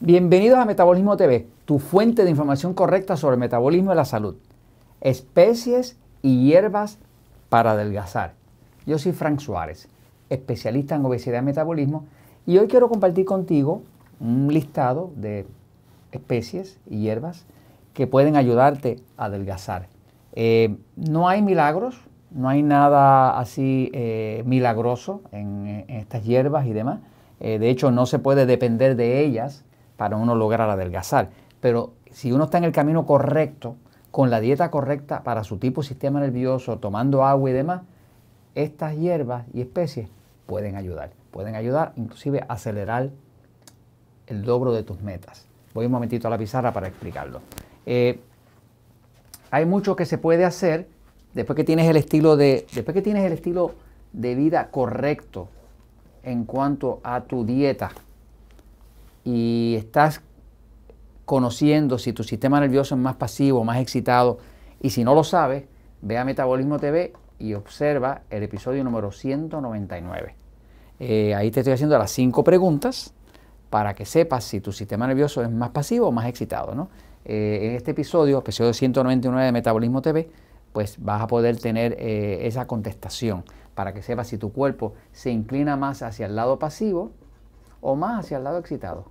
Bienvenidos a Metabolismo TV, tu fuente de información correcta sobre metabolismo y la salud. Especies y hierbas para adelgazar. Yo soy Frank Suárez, especialista en obesidad y metabolismo, y hoy quiero compartir contigo un listado de especies y hierbas que pueden ayudarte a adelgazar. Eh, no hay milagros, no hay nada así eh, milagroso en, estas hierbas y demás. Eh, de hecho, no se puede depender de ellas para uno lograr adelgazar. Pero si uno está en el camino correcto, con la dieta correcta para su tipo de sistema nervioso, tomando agua y demás, estas hierbas y especies pueden ayudar. Pueden ayudar inclusive a acelerar el logro de tus metas. Voy un momentito a la pizarra para explicarlo. Eh, hay mucho que se puede hacer después que tienes el estilo de, después que tienes el estilo de vida correcto en cuanto a tu dieta y estás conociendo si tu sistema nervioso es más pasivo, más excitado, y si no lo sabes, ve a Metabolismo TV y observa el episodio número 199. Eh, ahí te estoy haciendo las cinco preguntas para que sepas si tu sistema nervioso es más pasivo o más excitado. ¿no? Eh, en este episodio, episodio 199 de Metabolismo TV, pues vas a poder tener eh, esa contestación para que sepas si tu cuerpo se inclina más hacia el lado pasivo o más hacia el lado excitado.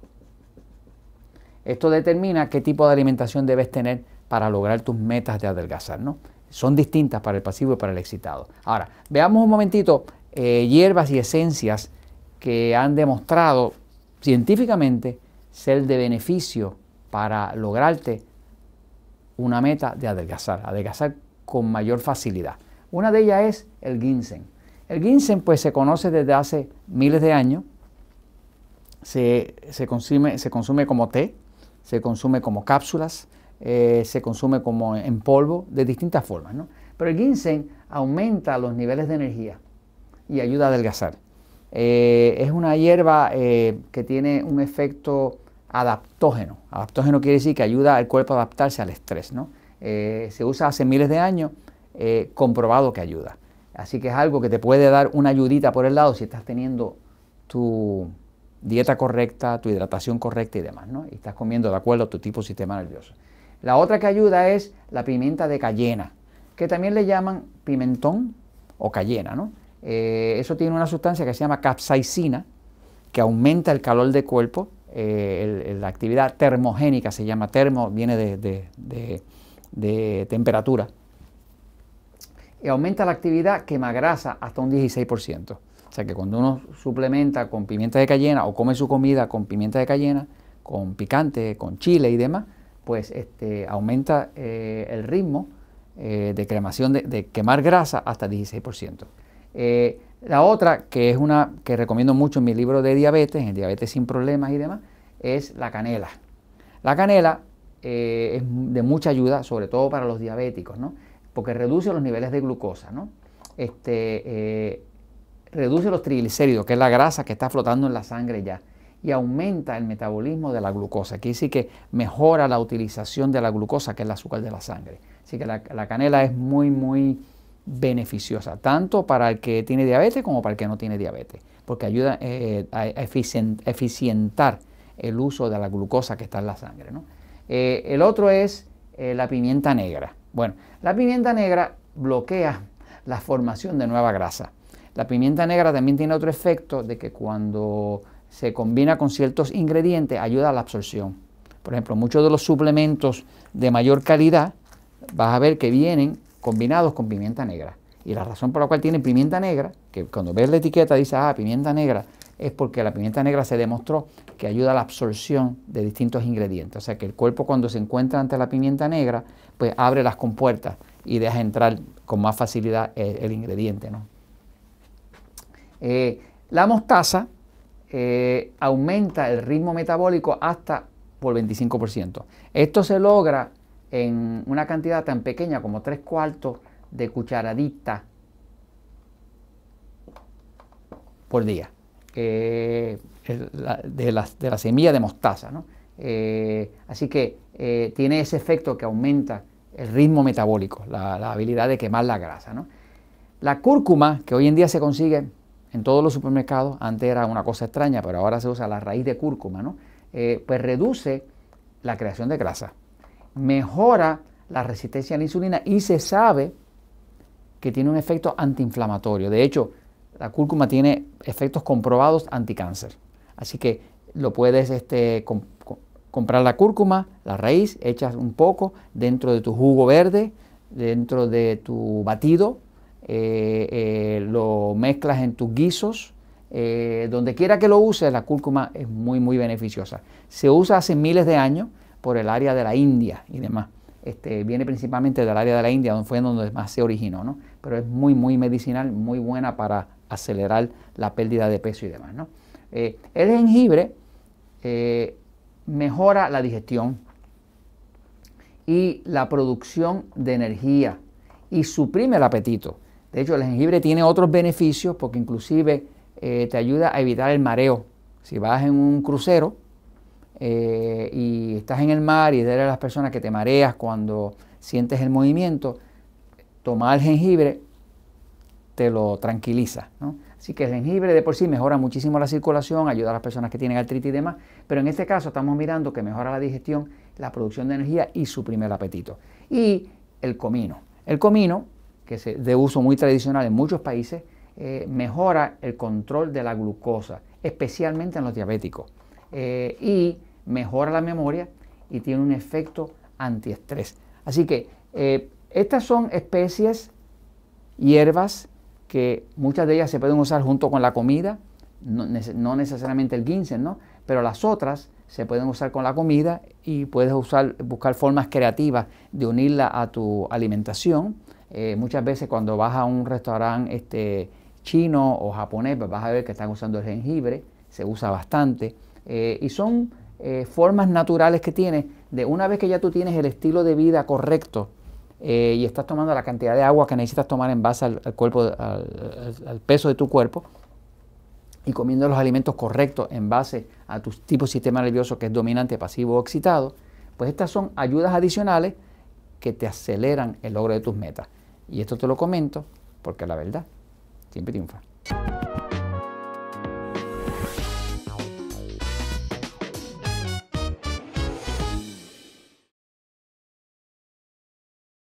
Esto determina qué tipo de alimentación debes tener para lograr tus metas de adelgazar, ¿no? Son distintas para el pasivo y para el excitado. Ahora, veamos un momentito eh, hierbas y esencias que han demostrado científicamente ser de beneficio para lograrte una meta de adelgazar, adelgazar con mayor facilidad. Una de ellas es el ginseng. El ginseng pues se conoce desde hace miles de años se, consume, se consume como té, se consume como cápsulas, eh, se consume como en polvo, de distintas formas. ¿no? Pero el ginseng aumenta los niveles de energía y ayuda a adelgazar. Eh, es una hierba eh, que tiene un efecto adaptógeno. Adaptógeno quiere decir que ayuda al cuerpo a adaptarse al estrés. ¿no? se usa hace miles de años, comprobado que ayuda. Así que es algo que te puede dar una ayudita por el lado si estás teniendo tu, dieta correcta, tu hidratación correcta y demás, ¿no? Y estás comiendo de acuerdo a tu tipo de sistema nervioso. La otra que ayuda es la pimienta de cayena, que también le llaman pimentón o cayena, ¿no? Eh, eso tiene una sustancia que se llama capsaicina, que aumenta el calor del cuerpo, eh, la actividad termogénica se llama termo, viene de, de temperatura, y aumenta la actividad quema grasa hasta un 16%. O sea que cuando uno suplementa con pimienta de cayena o come su comida con pimienta de cayena, con picante, con chile y demás, pues este, aumenta eh, el ritmo eh, de cremación de, quemar grasa hasta 16%. Eh, la otra, que es una que recomiendo mucho en mi libro de diabetes, en diabetes sin problemas y demás, es la canela. La canela es de mucha ayuda, sobre todo para los diabéticos, ¿no? porque reduce los niveles de glucosa. ¿no? Este, reduce los triglicéridos, que es la grasa que está flotando en la sangre ya, y aumenta el metabolismo de la glucosa. Quiere decir que mejora la utilización de la glucosa, que es el azúcar de la sangre. Así que la, canela es muy, muy beneficiosa, tanto para el que tiene diabetes como para el que no tiene diabetes, porque ayuda eh, a eficientar el uso de la glucosa que está en la sangre. Eh, el otro es eh, la pimienta negra. Bueno, la pimienta negra bloquea la formación de nueva grasa. La pimienta negra también tiene otro efecto de que cuando se combina con ciertos ingredientes ayuda a la absorción. Por ejemplo, muchos de los suplementos de mayor calidad vas a ver que vienen combinados con pimienta negra. Y la razón por la cual tienen pimienta negra, que cuando ves la etiqueta dice, ah, pimienta negra, es porque la pimienta negra se demostró que ayuda a la absorción de distintos ingredientes. O sea que el cuerpo cuando se encuentra ante la pimienta negra, pues abre las compuertas y deja entrar con más facilidad el, el ingrediente. ¿no? Eh, la mostaza eh, aumenta el ritmo metabólico hasta por 25%. Esto se logra en una cantidad tan pequeña como 3 cuartos de cucharadita por día de, la, de, semilla de mostaza. Eh, así que tiene ese efecto que aumenta el ritmo metabólico, la, habilidad de quemar la grasa. La cúrcuma, que hoy en día se consigue en todos los supermercados, antes era una cosa extraña, pero ahora se usa la raíz de cúrcuma, ¿no? eh, pues reduce la creación de grasa, mejora la resistencia a la insulina y se sabe que tiene un efecto antiinflamatorio. De hecho, la cúrcuma tiene efectos comprobados anticáncer. Así que lo puedes este, comprar la cúrcuma, la raíz, echas un poco dentro de tu jugo verde, dentro de tu batido, eh, eh, lo mezclas en tus guisos, eh, donde quiera que lo uses, la cúrcuma es muy, muy beneficiosa. Se usa hace miles de años por el área de la India y demás. Este, viene principalmente del área de la India, donde fue donde más se originó, ¿no? Pero es muy, muy medicinal, muy buena para acelerar la pérdida de peso y demás, ¿no? el jengibre mejora la digestión y la producción de energía y suprime el apetito. De hecho, el jengibre tiene otros beneficios porque inclusive eh, te ayuda a evitar el mareo. Si vas en un crucero eh, y estás en el mar y eres de las personas que te mareas cuando sientes el movimiento, tomar jengibre te lo tranquiliza. Así que el jengibre de por sí mejora muchísimo la circulación, ayuda a las personas que tienen artritis y demás, pero en este caso estamos mirando que mejora la digestión, la producción de energía y suprime el apetito. Y el comino. El comino, que es de uso muy tradicional en muchos países, eh, mejora el control de la glucosa, especialmente en los diabéticos, eh, y mejora la memoria y tiene un efecto antiestrés. Así que eh, estas son especies, hierbas, que muchas de ellas se pueden usar junto con la comida, no, necesariamente el ginseng, ¿no? pero las otras se pueden usar con la comida y puedes buscar formas creativas de unirla a tu alimentación. Eh, muchas veces cuando vas a un restaurante este, chino o japonés, pues vas a ver que están usando el jengibre, se usa bastante. Eh, y son eh, formas naturales que tiene de una vez que ya tú tienes el estilo de vida correcto, y estás tomando la cantidad de agua que necesitas tomar en base al, cuerpo, al, peso de tu cuerpo y comiendo los alimentos correctos en base a tu tipo de sistema nervioso que es dominante, pasivo o excitado, pues estas son ayudas adicionales que te aceleran el logro de tus metas. Y esto te lo comento porque la verdad siempre triunfa.